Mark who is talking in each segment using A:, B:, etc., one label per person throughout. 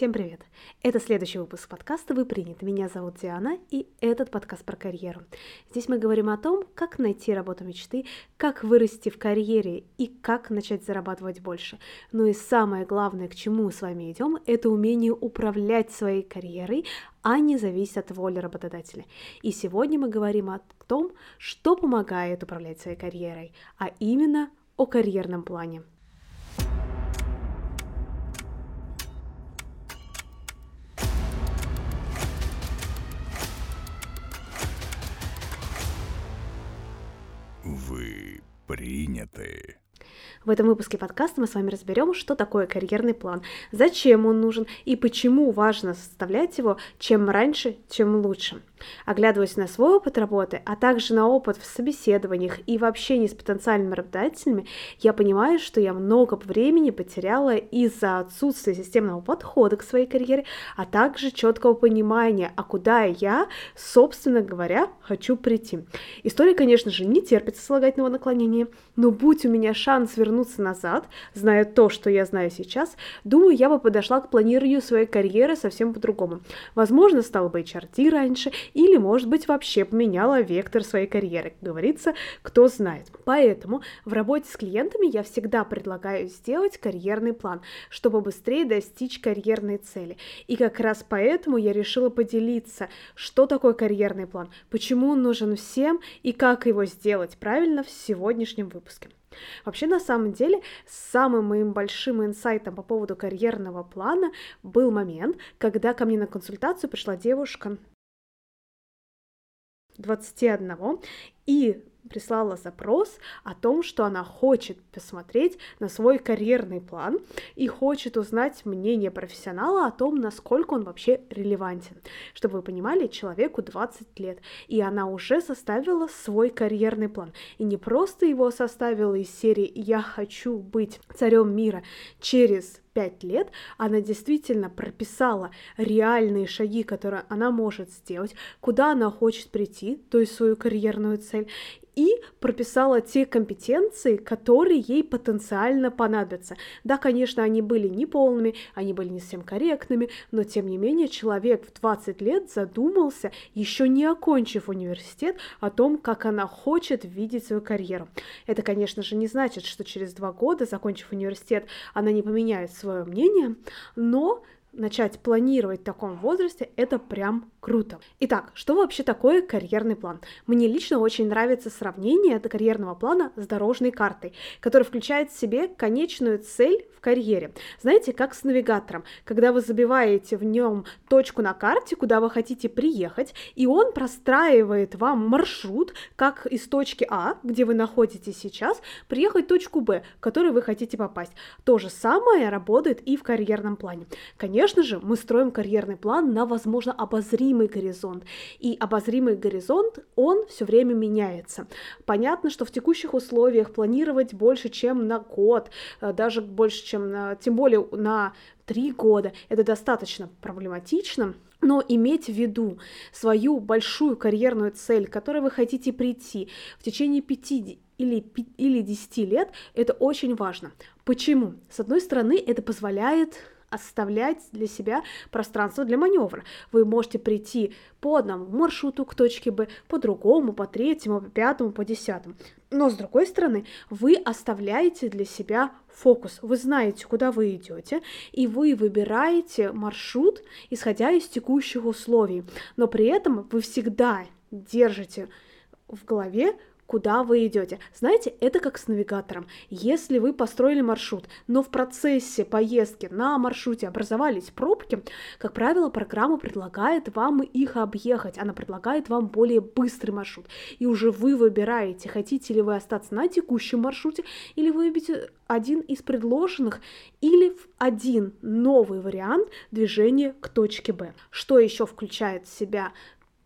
A: Всем привет! Это следующий выпуск подкаста «Вы приняты». Меня зовут Диана, и этот подкаст про карьеру. Здесь мы говорим о том, как найти работу мечты, как вырасти в карьере и как начать зарабатывать больше. Ну и самое главное, к чему мы с вами идем, это умение управлять своей карьерой, а не зависеть от воли работодателя. И сегодня мы говорим о том, что помогает управлять своей карьерой, а именно о карьерном плане.
B: Приняты.
A: В этом выпуске подкаста мы с вами разберем, что такое карьерный план, зачем он нужен и почему важно составлять его чем раньше, чем лучше. Оглядываясь на свой опыт работы, а также на опыт в собеседованиях и в общении с потенциальными работодателями, я понимаю, что я много времени потеряла из-за отсутствия системного подхода к своей карьере, а также четкого понимания, а куда я, собственно говоря, хочу прийти. История, конечно же, не терпит сослагательного наклонения, но будь у меня шанс вернуться назад, зная то, что я знаю сейчас, думаю, я бы подошла к планированию своей карьеры совсем по-другому. Возможно, стала бы HRD раньше, или, может быть, вообще поменяла вектор своей карьеры. Как говорится, кто знает. Поэтому в работе с клиентами я всегда предлагаю сделать карьерный план, чтобы быстрее достичь карьерной цели. И как раз поэтому я решила поделиться, что такое карьерный план, почему он нужен всем и как его сделать правильно в сегодняшнем выпуске. Вообще, на самом деле, самым моим большим инсайтом по поводу карьерного плана был момент, когда ко мне на консультацию пришла девушка 21 и прислала запрос о том, что она хочет посмотреть на свой карьерный план и хочет узнать мнение профессионала о том, насколько он вообще релевантен. Чтобы вы понимали, человеку 20 лет, и она уже составила свой карьерный план. И не просто его составила из серии «Я хочу быть царем мира через пять лет, она действительно прописала реальные шаги, которые она может сделать, куда она хочет прийти, то есть свою карьерную цель, и прописала те компетенции, которые ей потенциально понадобятся. Да, конечно, они были неполными, они были не совсем корректными, но тем не менее человек в 20 лет задумался, еще не окончив университет, о том, как она хочет видеть свою карьеру. Это, конечно же, не значит, что через два года, закончив университет, она не поменяет свое мнение, но начать планировать в таком возрасте, это прям круто. Итак, что вообще такое карьерный план? Мне лично очень нравится сравнение этого карьерного плана с дорожной картой, которая включает в себе конечную цель в карьере. Знаете, как с навигатором, когда вы забиваете в нем точку на карте, куда вы хотите приехать, и он простраивает вам маршрут, как из точки А, где вы находитесь сейчас, приехать в точку Б, в которую вы хотите попасть. То же самое работает и в карьерном плане. Конечно же, мы строим карьерный план на, возможно, обозримый горизонт. И обозримый горизонт, он все время меняется. Понятно, что в текущих условиях планировать больше, чем на год, э, даже больше, чем на, тем более на три года, это достаточно проблематично, но иметь в виду свою большую карьерную цель, к которой вы хотите прийти в течение пяти или, или 10 лет, это очень важно. Почему? С одной стороны, это позволяет оставлять для себя пространство для маневра. Вы можете прийти по одному маршруту к точке Б, по другому, по третьему, по пятому, по десятому. Но с другой стороны, вы оставляете для себя фокус. Вы знаете, куда вы идете, и вы выбираете маршрут, исходя из текущих условий. Но при этом вы всегда держите в голове куда вы идете. Знаете, это как с навигатором. Если вы построили маршрут, но в процессе поездки на маршруте образовались пробки, как правило, программа предлагает вам их объехать. Она предлагает вам более быстрый маршрут. И уже вы выбираете, хотите ли вы остаться на текущем маршруте, или вы выберете один из предложенных, или один новый вариант движения к точке Б. Что еще включает в себя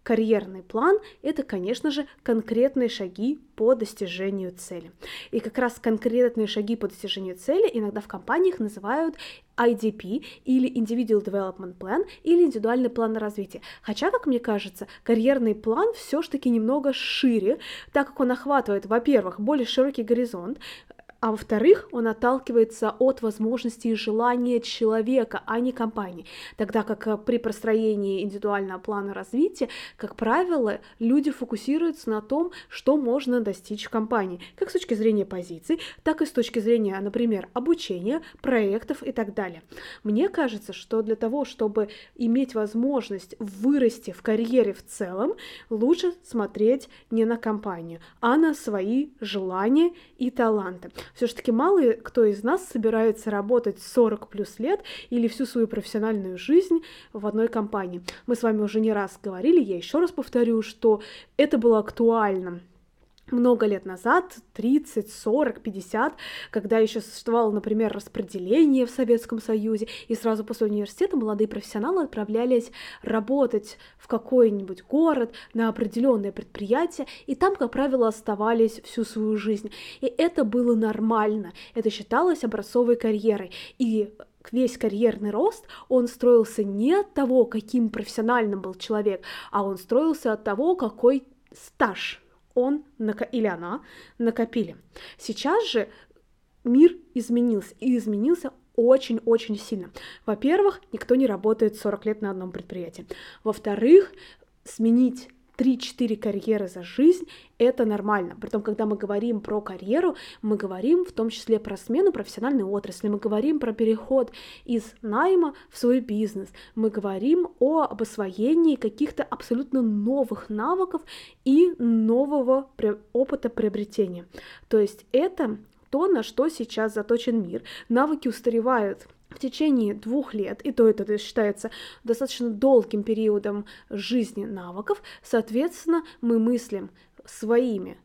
A: Карьерный план – это, конечно же, конкретные шаги по достижению цели. И как раз конкретные шаги по достижению цели иногда в компаниях называют IDP или Individual Development Plan или индивидуальный план развития. Хотя, как мне кажется, карьерный план все-таки немного шире, так как он охватывает, во-первых, более широкий горизонт, а во-вторых, он отталкивается от возможностей и желания человека, а не компании. Тогда как э, при простроении индивидуального плана развития, как правило, люди фокусируются на том, что можно достичь в компании, как с точки зрения позиций, так и с точки зрения, например, обучения, проектов и так далее. Мне кажется, что для того, чтобы иметь возможность вырасти в карьере в целом, лучше смотреть не на компанию, а на свои желания и таланты. Все-таки мало кто из нас собирается работать 40 плюс лет или всю свою профессиональную жизнь в одной компании. Мы с вами уже не раз говорили, я еще раз повторю, что это было актуально много лет назад, 30, 40, 50, когда еще существовало, например, распределение в Советском Союзе, и сразу после университета молодые профессионалы отправлялись работать в какой-нибудь город на определенное предприятие, и там, как правило, оставались всю свою жизнь. И это было нормально, это считалось образцовой карьерой. И весь карьерный рост, он строился не от того, каким профессиональным был человек, а он строился от того, какой стаж он или она накопили. Сейчас же мир изменился, и изменился очень-очень сильно. Во-первых, никто не работает 40 лет на одном предприятии. Во-вторых, сменить 3-4 карьеры за жизнь — это нормально. Притом, когда мы говорим про карьеру, мы говорим в том числе про смену профессиональной отрасли, мы говорим про переход из найма в свой бизнес, мы говорим о, об освоении каких-то абсолютно новых навыков и нового опыта приобретения. То есть это то, на что сейчас заточен мир. Навыки устаревают в течение двух лет, и то это считается достаточно долгим периодом жизни навыков, соответственно, мы мыслим своими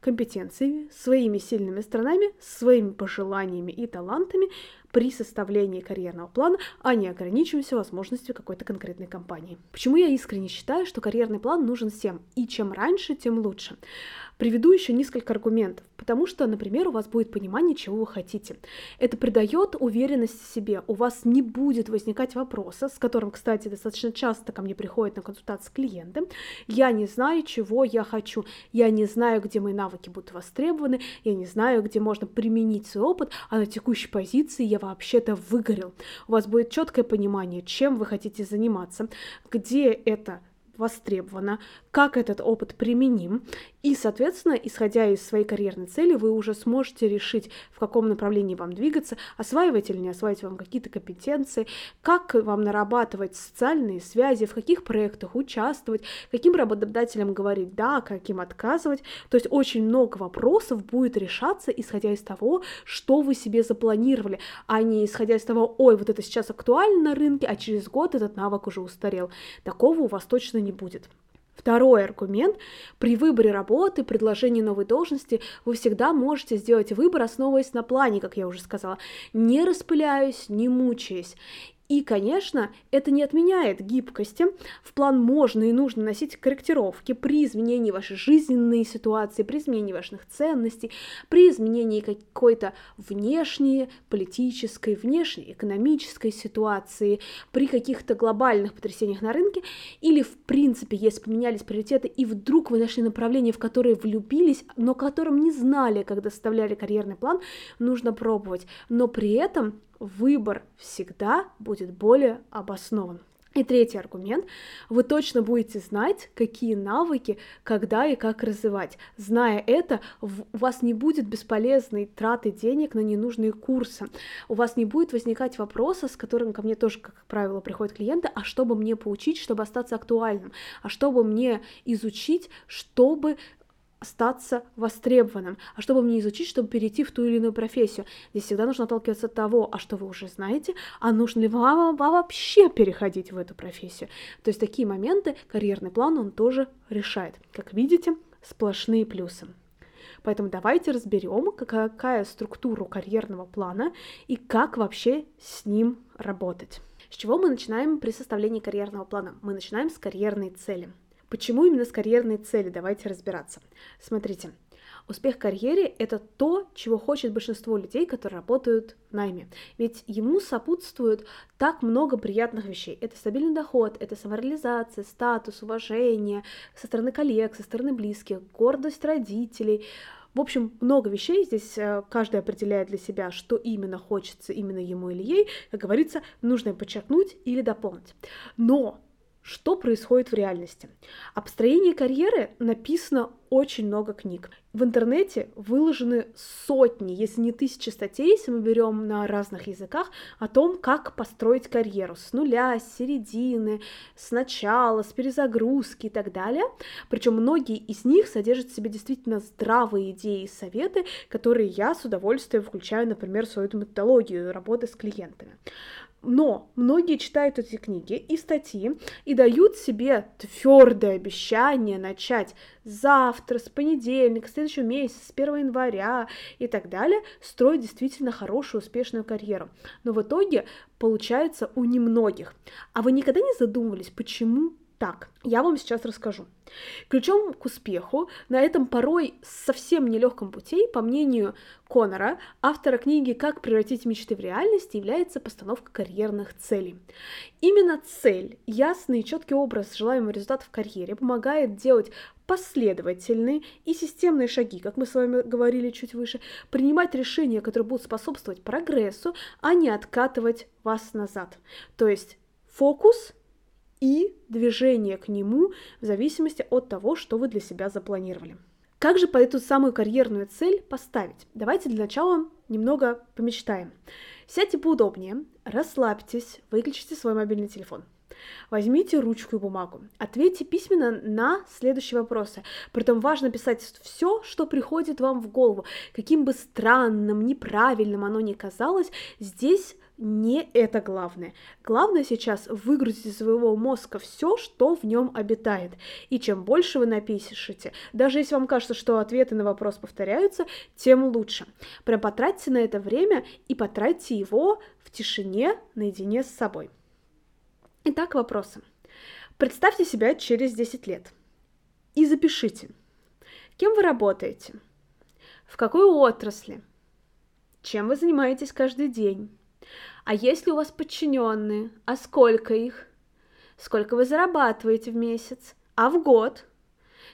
A: компетенциями, своими сильными сторонами, своими пожеланиями и талантами при составлении карьерного плана, а не ограничиваемся возможностью какой-то конкретной компании. Почему я искренне считаю, что карьерный план нужен всем, и чем раньше, тем лучше. Приведу еще несколько аргументов, потому что, например, у вас будет понимание, чего вы хотите. Это придает уверенность в себе, у вас не будет возникать вопроса, с которым, кстати, достаточно часто ко мне приходят на консультации клиенты, я не знаю, чего я хочу, я не знаю, где мои навыки будут востребованы, я не знаю, где можно применить свой опыт, а на текущей позиции я вообще-то выгорел. У вас будет четкое понимание, чем вы хотите заниматься, где это востребовано, как этот опыт применим, и, соответственно, исходя из своей карьерной цели, вы уже сможете решить, в каком направлении вам двигаться, осваивать или не осваивать вам какие-то компетенции, как вам нарабатывать социальные связи, в каких проектах участвовать, каким работодателям говорить да, каким отказывать. То есть очень много вопросов будет решаться, исходя из того, что вы себе запланировали, а не исходя из того, ой, вот это сейчас актуально на рынке, а через год этот навык уже устарел. Такого у вас точно не будет. Второй аргумент. При выборе работы, предложении новой должности вы всегда можете сделать выбор, основываясь на плане, как я уже сказала, не распыляясь, не мучаясь. И, конечно, это не отменяет гибкости. В план можно и нужно носить корректировки при изменении вашей жизненной ситуации, при изменении ваших ценностей, при изменении какой-то внешней политической, внешней экономической ситуации, при каких-то глобальных потрясениях на рынке, или, в принципе, если поменялись приоритеты, и вдруг вы нашли направление, в которое влюбились, но которым не знали, когда составляли карьерный план, нужно пробовать. Но при этом выбор всегда будет более обоснован. И третий аргумент. Вы точно будете знать, какие навыки, когда и как развивать. Зная это, у вас не будет бесполезной траты денег на ненужные курсы. У вас не будет возникать вопроса, с которым ко мне тоже, как правило, приходят клиенты, а что бы мне поучить, чтобы остаться актуальным, а что бы мне изучить, чтобы остаться востребованным, а чтобы мне изучить, чтобы перейти в ту или иную профессию. Здесь всегда нужно отталкиваться от того, а что вы уже знаете, а нужно ли вам, вам вообще переходить в эту профессию. То есть такие моменты карьерный план он тоже решает. Как видите, сплошные плюсы. Поэтому давайте разберем, какая структура карьерного плана и как вообще с ним работать. С чего мы начинаем при составлении карьерного плана? Мы начинаем с карьерной цели – Почему именно с карьерной цели? Давайте разбираться. Смотрите, успех в карьере – это то, чего хочет большинство людей, которые работают в найме. Ведь ему сопутствует так много приятных вещей. Это стабильный доход, это самореализация, статус, уважение со стороны коллег, со стороны близких, гордость родителей – В общем, много вещей здесь э, каждый определяет для себя, что именно хочется именно ему или ей. Как говорится, нужно подчеркнуть или дополнить. Но что происходит в реальности? О построении карьеры написано очень много книг. В интернете выложены сотни, если не тысячи статей, если мы берем на разных языках, о том, как построить карьеру с нуля, с середины, с начала, с перезагрузки и так далее. Причем многие из них содержат в себе действительно здравые идеи и советы, которые я с удовольствием включаю, например, в свою методологию работы с клиентами. Но многие читают эти книги и статьи и дают себе твердое обещание начать завтра, с понедельника, с следующего месяца, с 1 января и так далее, строить действительно хорошую, успешную карьеру. Но в итоге получается у немногих. А вы никогда не задумывались, почему так, я вам сейчас расскажу. Ключом к успеху на этом порой совсем нелегком пути, по мнению Конора, автора книги «Как превратить мечты в реальность», является постановка карьерных целей. Именно цель, ясный и четкий образ желаемого результата в карьере помогает делать последовательные и системные шаги, как мы с вами говорили чуть выше, принимать решения, которые будут способствовать прогрессу, а не откатывать вас назад. То есть фокус – и движение к нему в зависимости от того, что вы для себя запланировали. Как же по эту самую карьерную цель поставить? Давайте для начала немного помечтаем. Сядьте поудобнее, расслабьтесь, выключите свой мобильный телефон. Возьмите ручку и бумагу. Ответьте письменно на следующие вопросы. Притом важно писать все, что приходит вам в голову. Каким бы странным, неправильным оно ни казалось, здесь не это главное. Главное сейчас выгрузить из своего мозга все, что в нем обитает. И чем больше вы напишете, даже если вам кажется, что ответы на вопрос повторяются, тем лучше. Прям потратьте на это время и потратьте его в тишине наедине с собой. Итак, вопросы. Представьте себя через 10 лет и запишите, кем вы работаете, в какой отрасли, чем вы занимаетесь каждый день, а есть ли у вас подчиненные? А сколько их? Сколько вы зарабатываете в месяц? А в год?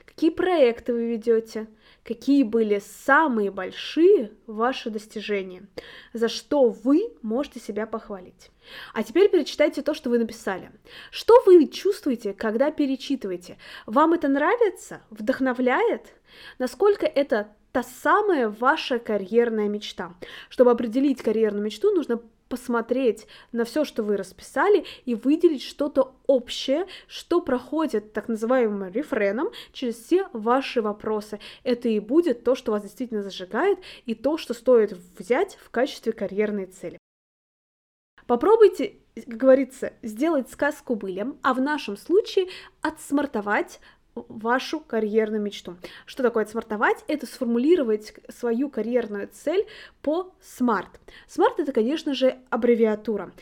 A: Какие проекты вы ведете? Какие были самые большие ваши достижения? За что вы можете себя похвалить? А теперь перечитайте то, что вы написали. Что вы чувствуете, когда перечитываете? Вам это нравится? Вдохновляет? Насколько это та самая ваша карьерная мечта? Чтобы определить карьерную мечту, нужно посмотреть на все, что вы расписали, и выделить что-то общее, что проходит так называемым рефреном через все ваши вопросы. Это и будет то, что вас действительно зажигает, и то, что стоит взять в качестве карьерной цели. Попробуйте, как говорится, сделать сказку былем, а в нашем случае отсмартовать вашу карьерную мечту. Что такое смартовать? Это сформулировать свою карьерную цель по SMART. SMART это, конечно же, аббревиатура.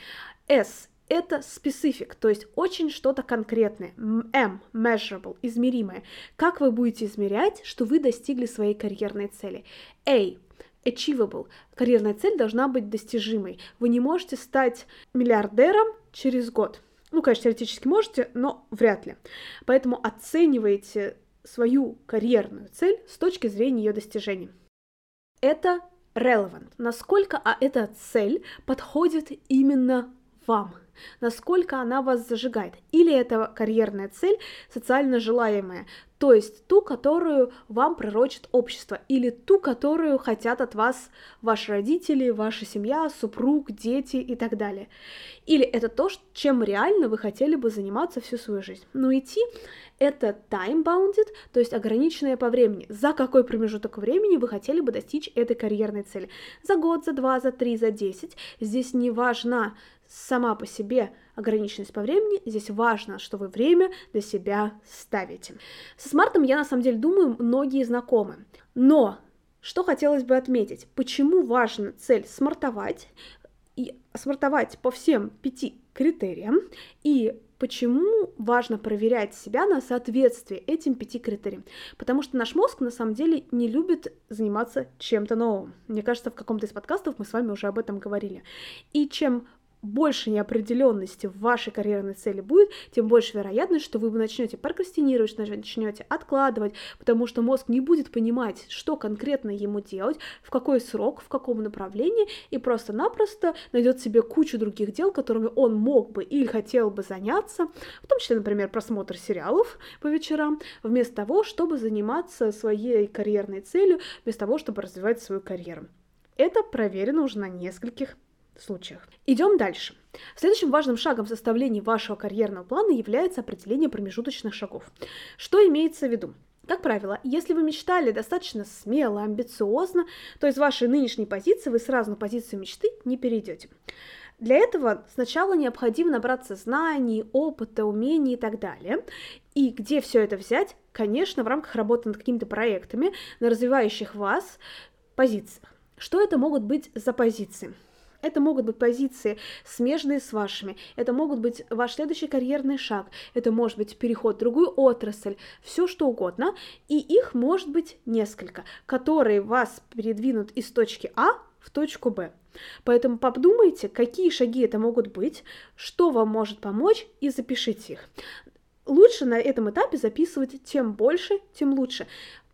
A: S это specific, то есть очень что-то конкретное. M – measurable, измеримое. Как вы будете измерять, что вы достигли своей карьерной цели? A – achievable. Карьерная цель должна быть достижимой. Вы не можете стать миллиардером через год. Ну, конечно, теоретически можете, но вряд ли. Поэтому оценивайте свою карьерную цель с точки зрения ее достижения. Это relevant. Насколько а эта цель подходит именно вам насколько она вас зажигает. Или это карьерная цель социально желаемая, то есть ту, которую вам пророчит общество, или ту, которую хотят от вас ваши родители, ваша семья, супруг, дети и так далее. Или это то, чем реально вы хотели бы заниматься всю свою жизнь. Но идти это time-bounded, то есть ограниченное по времени. За какой промежуток времени вы хотели бы достичь этой карьерной цели? За год, за два, за три, за десять. Здесь не важна сама по себе ограниченность по времени, здесь важно, что вы время для себя ставите. Со смартом я на самом деле думаю, многие знакомы. Но что хотелось бы отметить, почему важна цель смартовать, и смартовать по всем пяти критериям, и почему важно проверять себя на соответствие этим пяти критериям. Потому что наш мозг на самом деле не любит заниматься чем-то новым. Мне кажется, в каком-то из подкастов мы с вами уже об этом говорили. И чем больше неопределенности в вашей карьерной цели будет, тем больше вероятность, что вы начнете прокрастинировать, начнете откладывать, потому что мозг не будет понимать, что конкретно ему делать, в какой срок, в каком направлении, и просто-напросто найдет себе кучу других дел, которыми он мог бы или хотел бы заняться, в том числе, например, просмотр сериалов по вечерам, вместо того, чтобы заниматься своей карьерной целью, вместо того, чтобы развивать свою карьеру. Это проверено уже на нескольких случаях. Идем дальше. Следующим важным шагом в составлении вашего карьерного плана является определение промежуточных шагов. Что имеется в виду? Как правило, если вы мечтали достаточно смело, амбициозно, то из вашей нынешней позиции вы сразу на позицию мечты не перейдете. Для этого сначала необходимо набраться знаний, опыта, умений и так далее. И где все это взять? Конечно, в рамках работы над какими-то проектами, на развивающих вас позициях. Что это могут быть за позиции? Это могут быть позиции, смежные с вашими. Это могут быть ваш следующий карьерный шаг. Это может быть переход в другую отрасль. Все что угодно. И их может быть несколько, которые вас передвинут из точки А в точку Б. Поэтому подумайте, какие шаги это могут быть, что вам может помочь, и запишите их. Лучше на этом этапе записывать тем больше, тем лучше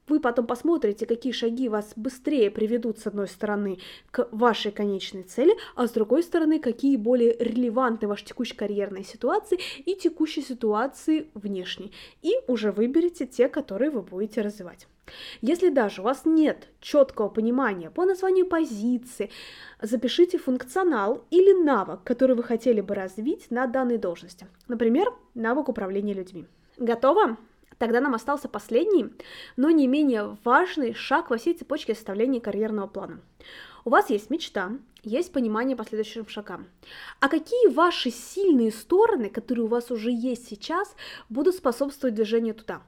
A: вы потом посмотрите, какие шаги вас быстрее приведут, с одной стороны, к вашей конечной цели, а с другой стороны, какие более релевантны вашей текущей карьерной ситуации и текущей ситуации внешней. И уже выберите те, которые вы будете развивать. Если даже у вас нет четкого понимания по названию позиции, запишите функционал или навык, который вы хотели бы развить на данной должности. Например, навык управления людьми. Готово? Тогда нам остался последний, но не менее важный шаг во всей цепочке составления карьерного плана. У вас есть мечта, есть понимание по следующим шагам. А какие ваши сильные стороны, которые у вас уже есть сейчас, будут способствовать движению туда?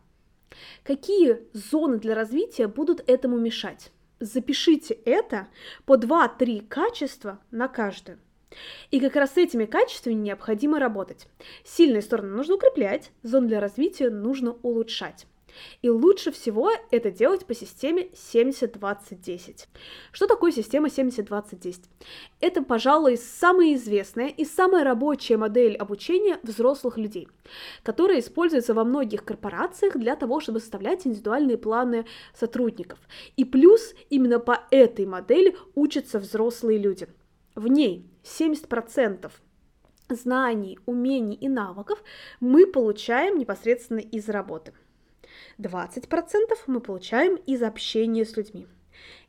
A: Какие зоны для развития будут этому мешать? Запишите это по 2-3 качества на каждое. И как раз с этими качествами необходимо работать. Сильные стороны нужно укреплять, зоны для развития нужно улучшать. И лучше всего это делать по системе 70-20-10. Что такое система 70-20-10? Это, пожалуй, самая известная и самая рабочая модель обучения взрослых людей, которая используется во многих корпорациях для того, чтобы составлять индивидуальные планы сотрудников. И плюс именно по этой модели учатся взрослые люди – в ней 70% знаний, умений и навыков мы получаем непосредственно из работы. 20% мы получаем из общения с людьми.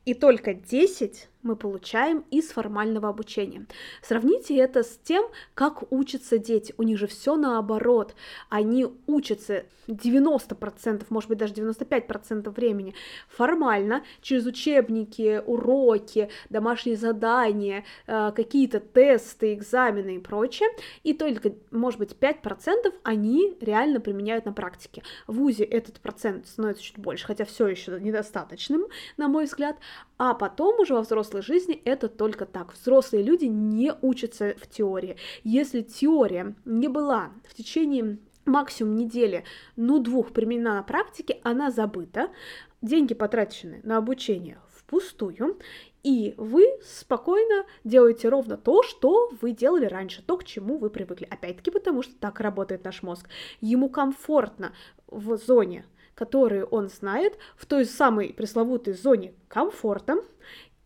A: И только 10 мы получаем из формального обучения. Сравните это с тем, как учатся дети. У них же все наоборот. Они учатся 90%, может быть даже 95% времени формально, через учебники, уроки, домашние задания, э, какие-то тесты, экзамены и прочее. И только, может быть, 5% они реально применяют на практике. В ВУЗе этот процент становится чуть больше, хотя все еще недостаточным, на мой взгляд. А потом уже во взрослой жизни это только так. Взрослые люди не учатся в теории. Если теория не была в течение максимум недели, ну двух применена на практике, она забыта, деньги потрачены на обучение впустую, и вы спокойно делаете ровно то, что вы делали раньше, то, к чему вы привыкли. Опять-таки потому, что так работает наш мозг. Ему комфортно в зоне которые он знает в той самой пресловутой зоне комфорта,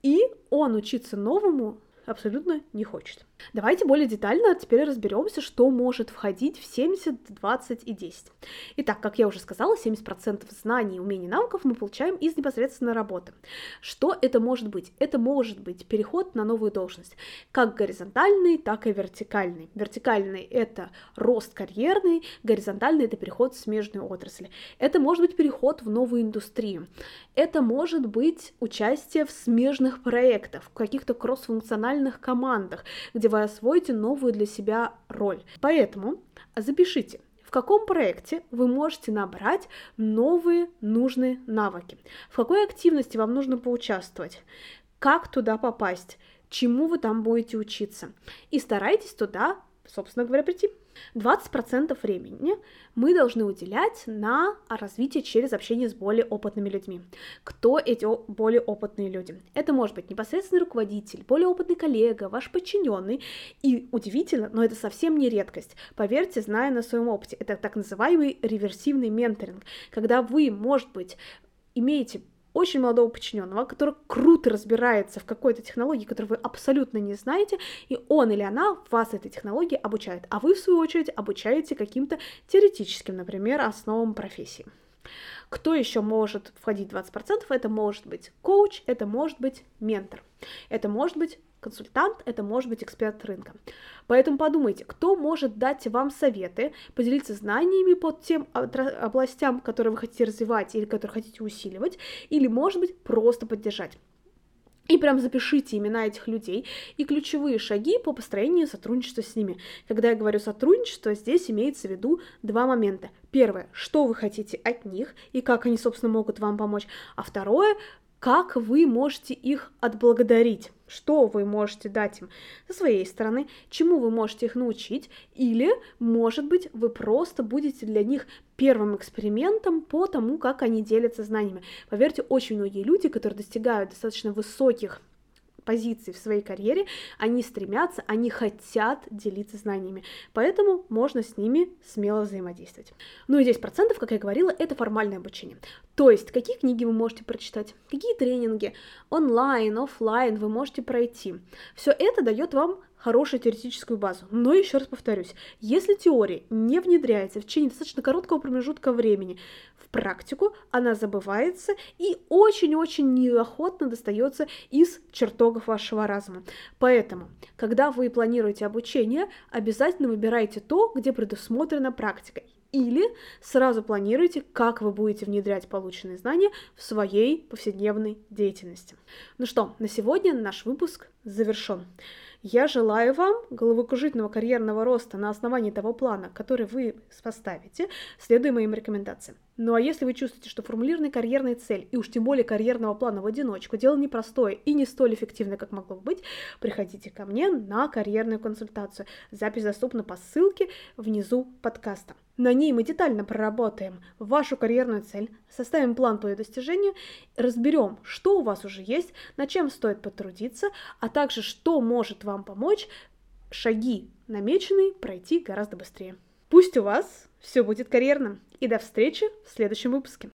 A: и он учиться новому абсолютно не хочет. Давайте более детально теперь разберемся, что может входить в 70, 20 и 10. Итак, как я уже сказала, 70% знаний, умений, навыков мы получаем из непосредственной работы. Что это может быть? Это может быть переход на новую должность, как горизонтальный, так и вертикальный. Вертикальный – это рост карьерный, горизонтальный – это переход в смежную отрасль. Это может быть переход в новую индустрию. Это может быть участие в смежных проектах, в каких-то кроссфункциональных командах, где где вы освоите новую для себя роль. Поэтому запишите, в каком проекте вы можете набрать новые нужные навыки, в какой активности вам нужно поучаствовать, как туда попасть, чему вы там будете учиться. И старайтесь туда собственно говоря, прийти. 20% времени мы должны уделять на развитие через общение с более опытными людьми. Кто эти более опытные люди? Это может быть непосредственный руководитель, более опытный коллега, ваш подчиненный. И удивительно, но это совсем не редкость. Поверьте, зная на своем опыте, это так называемый реверсивный менторинг, когда вы, может быть, имеете очень молодого подчиненного, который круто разбирается в какой-то технологии, которую вы абсолютно не знаете, и он или она вас этой технологии обучает, а вы, в свою очередь, обучаете каким-то теоретическим, например, основам профессии. Кто еще может входить в 20%? Это может быть коуч, это может быть ментор, это может быть консультант, это может быть эксперт рынка. Поэтому подумайте, кто может дать вам советы, поделиться знаниями по тем областям, которые вы хотите развивать или которые хотите усиливать, или, может быть, просто поддержать. И прям запишите имена этих людей и ключевые шаги по построению сотрудничества с ними. Когда я говорю сотрудничество, здесь имеется в виду два момента. Первое, что вы хотите от них и как они, собственно, могут вам помочь. А второе, как вы можете их отблагодарить, что вы можете дать им со своей стороны, чему вы можете их научить, или, может быть, вы просто будете для них первым экспериментом по тому, как они делятся знаниями. Поверьте, очень многие люди, которые достигают достаточно высоких позиций в своей карьере, они стремятся, они хотят делиться знаниями, поэтому можно с ними смело взаимодействовать. Ну и 10%, как я говорила, это формальное обучение. То есть, какие книги вы можете прочитать, какие тренинги онлайн, офлайн вы можете пройти. Все это дает вам хорошую теоретическую базу. Но еще раз повторюсь, если теория не внедряется в течение достаточно короткого промежутка времени в практику, она забывается и очень-очень неохотно достается из чертогов вашего разума. Поэтому, когда вы планируете обучение, обязательно выбирайте то, где предусмотрена практика или сразу планируйте, как вы будете внедрять полученные знания в своей повседневной деятельности. Ну что, на сегодня наш выпуск завершен. Я желаю вам головокружительного карьерного роста на основании того плана, который вы поставите, следуя моим рекомендациям. Ну а если вы чувствуете, что формулированная карьерная цель, и уж тем более карьерного плана в одиночку, дело непростое и не столь эффективное, как могло бы быть, приходите ко мне на карьерную консультацию. Запись доступна по ссылке внизу подкаста. На ней мы детально проработаем вашу карьерную цель, составим план по ее достижению, разберем, что у вас уже есть, над чем стоит потрудиться, а также что может вам помочь шаги намеченные пройти гораздо быстрее. Пусть у вас все будет карьерным. И до встречи в следующем выпуске.